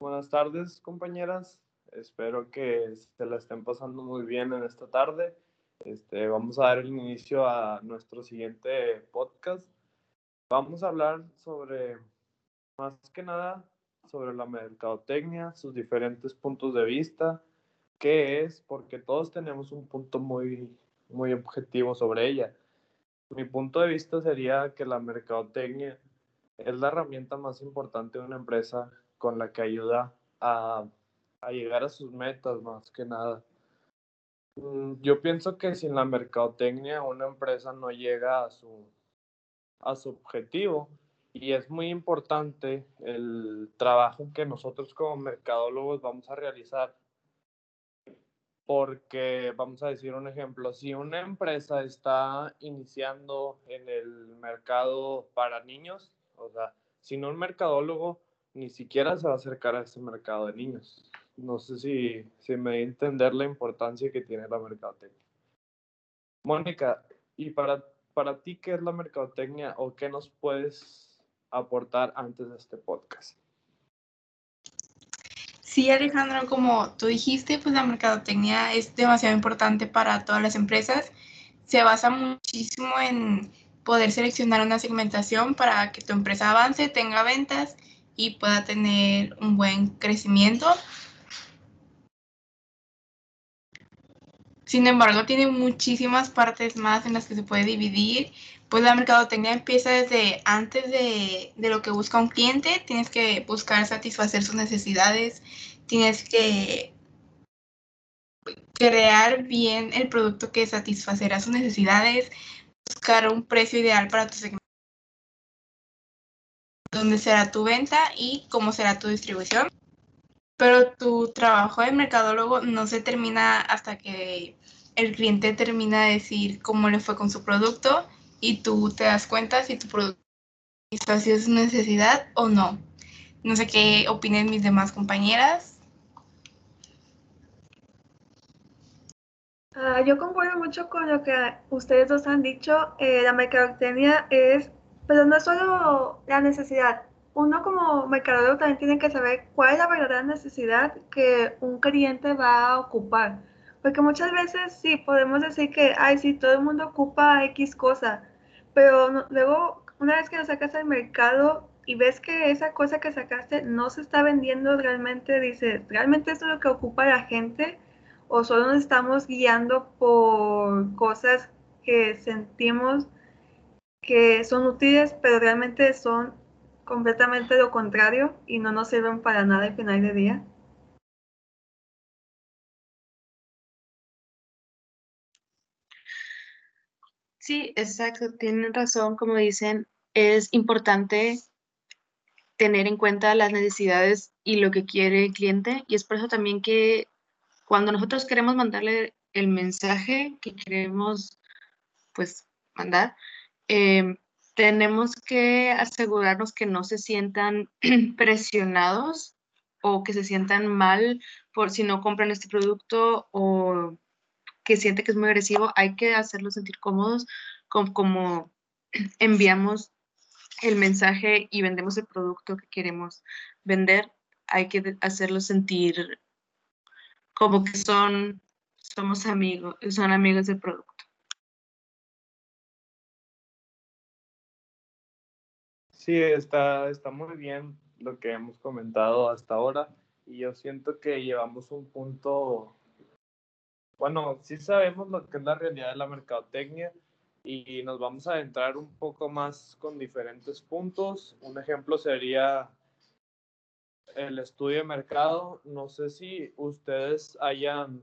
Buenas tardes, compañeras. Espero que se la estén pasando muy bien en esta tarde. Este, vamos a dar el inicio a nuestro siguiente podcast. Vamos a hablar sobre, más que nada, sobre la mercadotecnia, sus diferentes puntos de vista, qué es, porque todos tenemos un punto muy, muy objetivo sobre ella. Mi punto de vista sería que la mercadotecnia es la herramienta más importante de una empresa con la que ayuda a, a llegar a sus metas más que nada. Mm, yo pienso que sin la mercadotecnia una empresa no llega a su, a su objetivo y es muy importante el trabajo que nosotros como mercadólogos vamos a realizar porque vamos a decir un ejemplo, si una empresa está iniciando en el mercado para niños, o sea, sin un mercadólogo ni siquiera se va a acercar a ese mercado de niños. No sé si, si me da a entender la importancia que tiene la mercadotecnia. Mónica, ¿y para, para ti qué es la mercadotecnia o qué nos puedes aportar antes de este podcast? Sí, Alejandro, como tú dijiste, pues la mercadotecnia es demasiado importante para todas las empresas. Se basa muchísimo en poder seleccionar una segmentación para que tu empresa avance, tenga ventas y pueda tener un buen crecimiento. Sin embargo, tiene muchísimas partes más en las que se puede dividir. Pues la mercadotecnia empieza desde antes de, de, lo que busca un cliente. Tienes que buscar satisfacer sus necesidades. Tienes que crear bien el producto que satisfacerá sus necesidades. Buscar un precio ideal para tu segmento dónde será tu venta y cómo será tu distribución. Pero tu trabajo de mercadólogo no se termina hasta que el cliente termina de decir cómo le fue con su producto y tú te das cuenta si tu producto satisface su necesidad o no. No sé qué opinen mis demás compañeras. Uh, yo concuerdo mucho con lo que ustedes dos han dicho. Eh, la mercadotecnia es pero no es solo la necesidad. Uno como mercadólogo también tiene que saber cuál es la verdadera necesidad que un cliente va a ocupar. Porque muchas veces sí, podemos decir que, ay, sí, todo el mundo ocupa X cosa, pero luego, una vez que lo sacas al mercado y ves que esa cosa que sacaste no se está vendiendo realmente, dices, ¿realmente esto es lo que ocupa la gente? ¿O solo nos estamos guiando por cosas que sentimos que son útiles, pero realmente son completamente lo contrario y no nos sirven para nada al final de día. Sí, exacto, tienen razón, como dicen, es importante tener en cuenta las necesidades y lo que quiere el cliente y es por eso también que cuando nosotros queremos mandarle el mensaje que queremos pues mandar, Em, tenemos que asegurarnos que no se sientan presionados o que se sientan mal por si no compran este producto o que siente que es muy agresivo, hay que hacerlos sentir cómodos con como enviamos el mensaje y vendemos el producto que queremos vender, hay que hacerlos sentir como que son somos amigos, son amigos del producto. Sí, está, está muy bien lo que hemos comentado hasta ahora y yo siento que llevamos un punto, bueno, sí sabemos lo que es la realidad de la mercadotecnia y nos vamos a adentrar un poco más con diferentes puntos. Un ejemplo sería el estudio de mercado. No sé si ustedes hayan,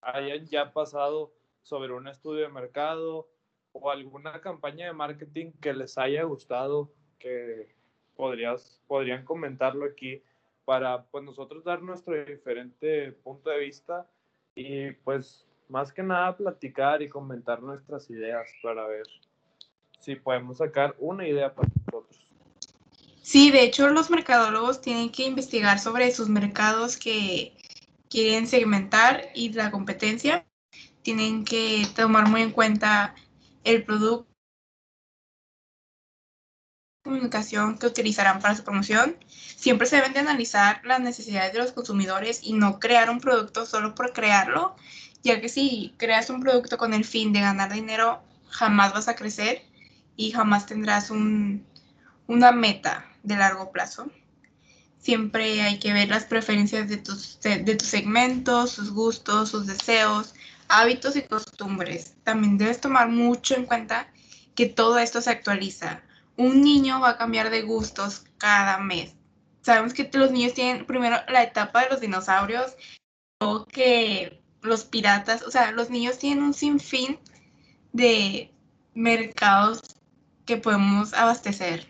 hayan ya pasado sobre un estudio de mercado o alguna campaña de marketing que les haya gustado que podrías, podrían comentarlo aquí para pues nosotros dar nuestro diferente punto de vista y pues más que nada platicar y comentar nuestras ideas para ver si podemos sacar una idea para nosotros. Sí, de hecho los mercadólogos tienen que investigar sobre sus mercados que quieren segmentar y la competencia. Tienen que tomar muy en cuenta el producto comunicación que utilizarán para su promoción. Siempre se deben de analizar las necesidades de los consumidores y no crear un producto solo por crearlo, ya que si creas un producto con el fin de ganar dinero, jamás vas a crecer y jamás tendrás un, una meta de largo plazo. Siempre hay que ver las preferencias de tus, de, de tus segmentos, sus gustos, sus deseos, hábitos y costumbres. También debes tomar mucho en cuenta que todo esto se actualiza un niño va a cambiar de gustos cada mes. Sabemos que los niños tienen primero la etapa de los dinosaurios, o que los piratas, o sea, los niños tienen un sinfín de mercados que podemos abastecer.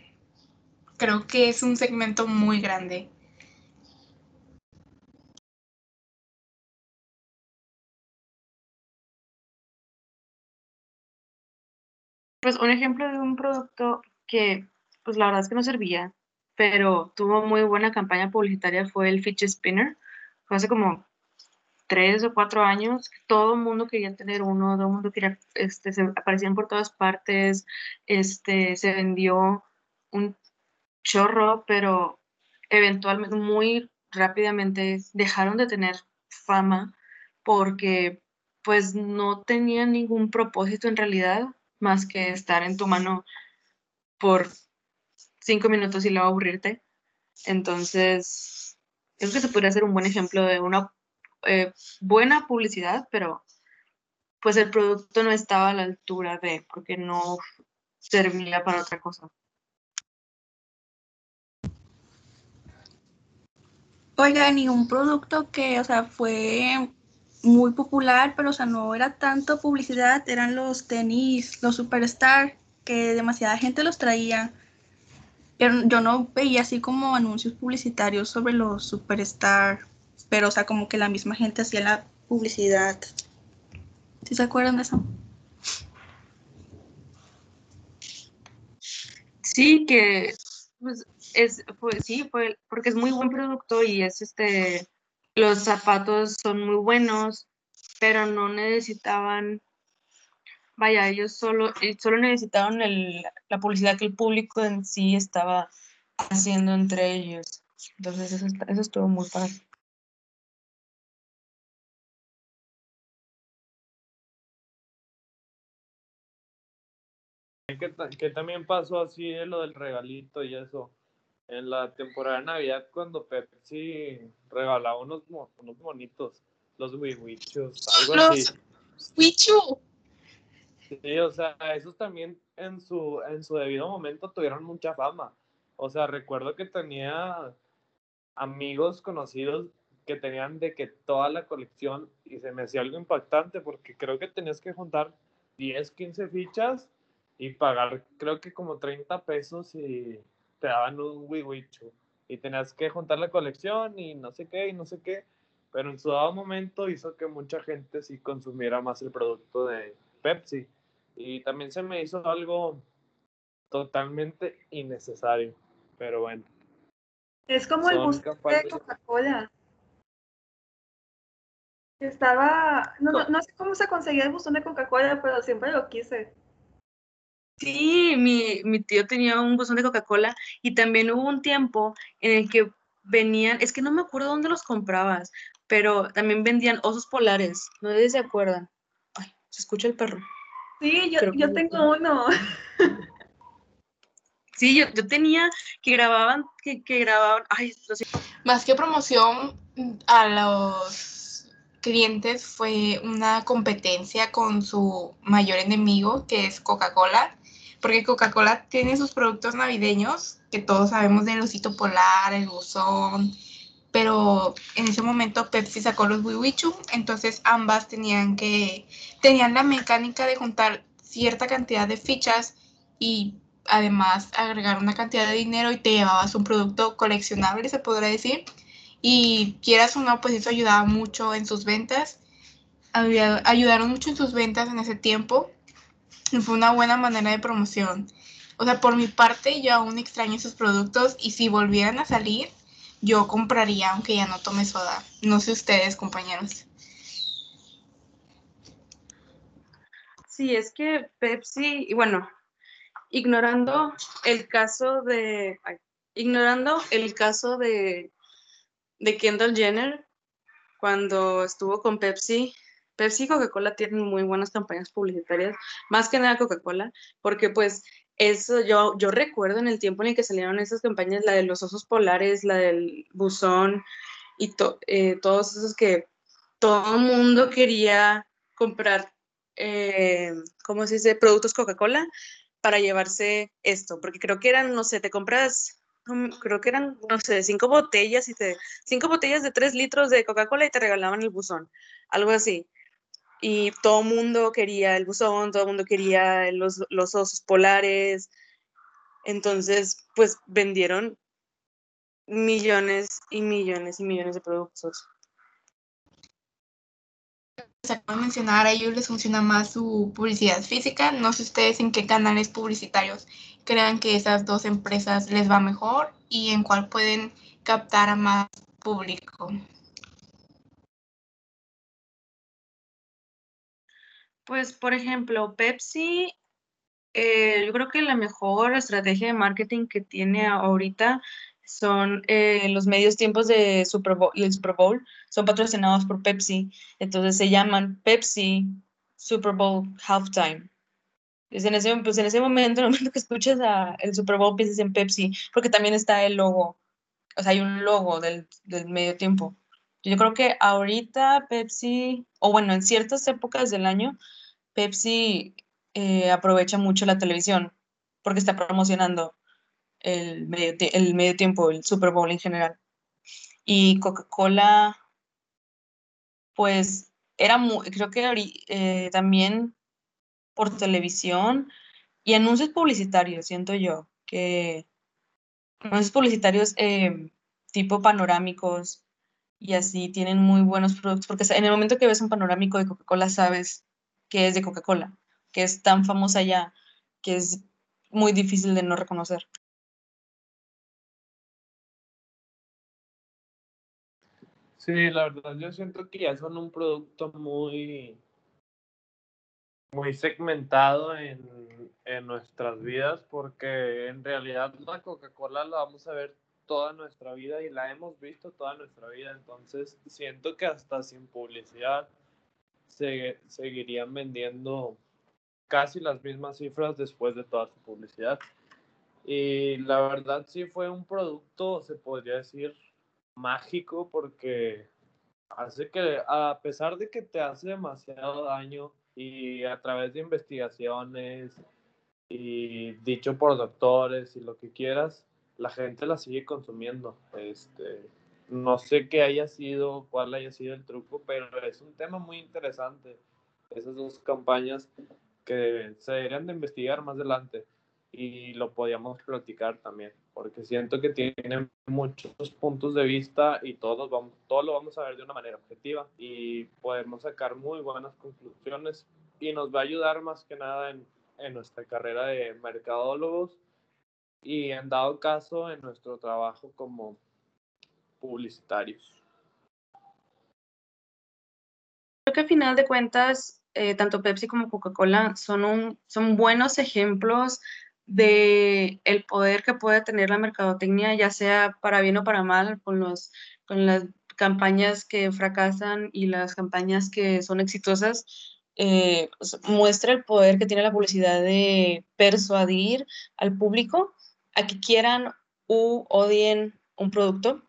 Creo que es un segmento muy grande. Pues un ejemplo de un producto que pues la verdad es que no servía, pero tuvo muy buena campaña publicitaria fue el Fidget Spinner. Fue hace como tres o cuatro años, todo el mundo quería tener uno, todo el mundo quería, este, aparecían por todas partes, este, se vendió un chorro, pero eventualmente, muy rápidamente dejaron de tener fama porque pues no tenían ningún propósito en realidad más que estar en tu mano por cinco minutos y luego aburrirte. Entonces, creo que se podría hacer un buen ejemplo de una eh, buena publicidad, pero pues el producto no estaba a la altura de, porque no servía para otra cosa. Oigan, y un producto que, o sea, fue muy popular, pero, o sea, no era tanto publicidad, eran los tenis, los Superstar, que demasiada gente los traía. Pero yo no veía así como anuncios publicitarios sobre los Superstar, pero o sea, como que la misma gente hacía la publicidad. ¿Sí se acuerdan de eso? Sí, que pues, es, pues, sí, fue, porque es muy buen producto y es este, los zapatos son muy buenos, pero no necesitaban vaya, ellos solo, eh, solo necesitaban la publicidad que el público en sí estaba haciendo entre ellos. Entonces eso, eso estuvo muy padre. Que, también pasó así lo del regalito y eso. En la temporada de Navidad, cuando Pepsi regalaba unos, unos bonitos, los wiwichos, algo así. Wichu. Sí, o sea, esos también en su, en su debido momento tuvieron mucha fama. O sea, recuerdo que tenía amigos conocidos que tenían de que toda la colección y se me hacía algo impactante porque creo que tenías que juntar 10, 15 fichas y pagar creo que como 30 pesos y te daban un wiwicho y tenías que juntar la colección y no sé qué y no sé qué, pero en su dado momento hizo que mucha gente sí consumiera más el producto de Pepsi y también se me hizo algo totalmente innecesario, pero bueno. Es como el gusto de Coca-Cola. Estaba, no, no, sé cómo se conseguía el buzón de Coca-Cola, pero siempre lo quise. Sí, mi, mi tío tenía un buzón de Coca-Cola y también hubo un tiempo en el que venían, es que no me acuerdo dónde los comprabas, pero también vendían osos polares, no sé si se acuerdan. Ay, se escucha el perro. Sí, yo, yo tengo uno. Sí, yo, yo, tenía que grababan, que, que grababan, ay, Más que promoción a los clientes fue una competencia con su mayor enemigo, que es Coca-Cola, porque Coca-Cola tiene sus productos navideños, que todos sabemos del osito polar, el buzón, pero en ese momento Pepsi sacó los Wiwichu, entonces ambas tenían que, tenían la mecánica de juntar cierta cantidad de fichas y además agregar una cantidad de dinero y te llevabas un producto coleccionable, se podría decir. Y quieras o no, pues eso ayudaba mucho en sus ventas. Ayudaron mucho en sus ventas en ese tiempo. Y fue una buena manera de promoción. O sea, por mi parte, yo aún extraño esos productos y si volvieran a salir, yo compraría aunque ya no tome soda. No sé ustedes, compañeros. Sí, es que Pepsi, y bueno, ignorando el caso de, ignorando el caso de, de Kendall Jenner cuando estuvo con Pepsi, Pepsi y Coca-Cola tienen muy buenas campañas publicitarias, más que nada Coca-Cola, porque pues eso yo, yo recuerdo en el tiempo en el que salieron esas campañas, la de los osos polares, la del buzón y eh, todos esos que todo el mundo quería comprar, eh, ¿cómo se dice?, productos Coca-Cola para llevarse esto, porque creo que eran, no sé, te compras, creo que eran, no sé, cinco botellas y te, cinco botellas de tres litros de Coca-Cola y te regalaban el buzón, algo así y todo el mundo quería el buzón, todo el mundo quería los, los osos polares. Entonces, pues vendieron millones y millones y millones de productos. Se acaba de mencionar, a ellos les funciona más su publicidad física. No sé ustedes en qué canales publicitarios crean que esas dos empresas les va mejor y en cuál pueden captar a más público. Pues, por ejemplo, Pepsi, eh, yo creo que la mejor estrategia de marketing que tiene ahorita son eh, los medios tiempos de Super Bowl y el Super Bowl son patrocinados por Pepsi. Entonces se llaman Pepsi Super Bowl Halftime. Pues en ese, pues en ese momento, en el momento que escuches el Super Bowl, piensas en Pepsi, porque también está el logo, o sea, hay un logo del, del medio tiempo. Yo creo que ahorita Pepsi, o bueno, en ciertas épocas del año, Pepsi eh, aprovecha mucho la televisión porque está promocionando el medio, el medio tiempo, el Super Bowl en general. Y Coca-Cola, pues era muy, creo que eh, también por televisión y anuncios publicitarios, siento yo, que anuncios publicitarios eh, tipo panorámicos y así tienen muy buenos productos, porque en el momento que ves un panorámico de Coca-Cola sabes que es de Coca-Cola, que es tan famosa ya que es muy difícil de no reconocer. Sí, la verdad yo siento que ya son un producto muy, muy segmentado en, en nuestras vidas porque en realidad la Coca-Cola la vamos a ver toda nuestra vida y la hemos visto toda nuestra vida, entonces siento que hasta sin publicidad se, seguirían vendiendo casi las mismas cifras después de toda su publicidad. Y la verdad sí fue un producto, se podría decir, mágico porque hace que, a pesar de que te hace demasiado daño y a través de investigaciones y dicho por doctores y lo que quieras, la gente la sigue consumiendo. Este, no sé qué haya sido, cuál haya sido el truco, pero es un tema muy interesante. Esas dos campañas que se deberían de investigar más adelante y lo podíamos platicar también, porque siento que tienen muchos puntos de vista y todos, vamos, todos lo vamos a ver de una manera objetiva y podemos sacar muy buenas conclusiones y nos va a ayudar más que nada en, en nuestra carrera de mercadólogos y en dado caso en nuestro trabajo como publicitarios. Creo que al final de cuentas, eh, tanto Pepsi como Coca-Cola son, son buenos ejemplos de el poder que puede tener la mercadotecnia, ya sea para bien o para mal, con, los, con las campañas que fracasan y las campañas que son exitosas, eh, pues, muestra el poder que tiene la publicidad de persuadir al público a que quieran u odien un producto.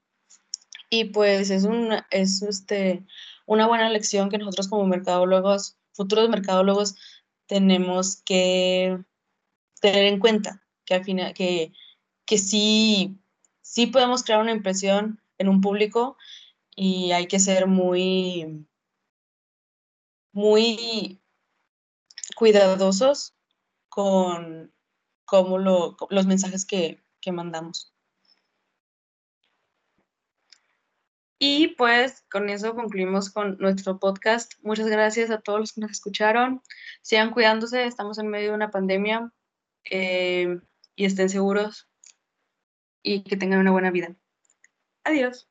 Y pues es, una, es este, una buena lección que nosotros como mercadólogos, futuros mercadólogos, tenemos que tener en cuenta, que al final, que, que sí, sí podemos crear una impresión en un público y hay que ser muy, muy cuidadosos con cómo lo, los mensajes que, que mandamos. Y pues con eso concluimos con nuestro podcast. Muchas gracias a todos los que nos escucharon. Sigan cuidándose, estamos en medio de una pandemia eh, y estén seguros y que tengan una buena vida. Adiós.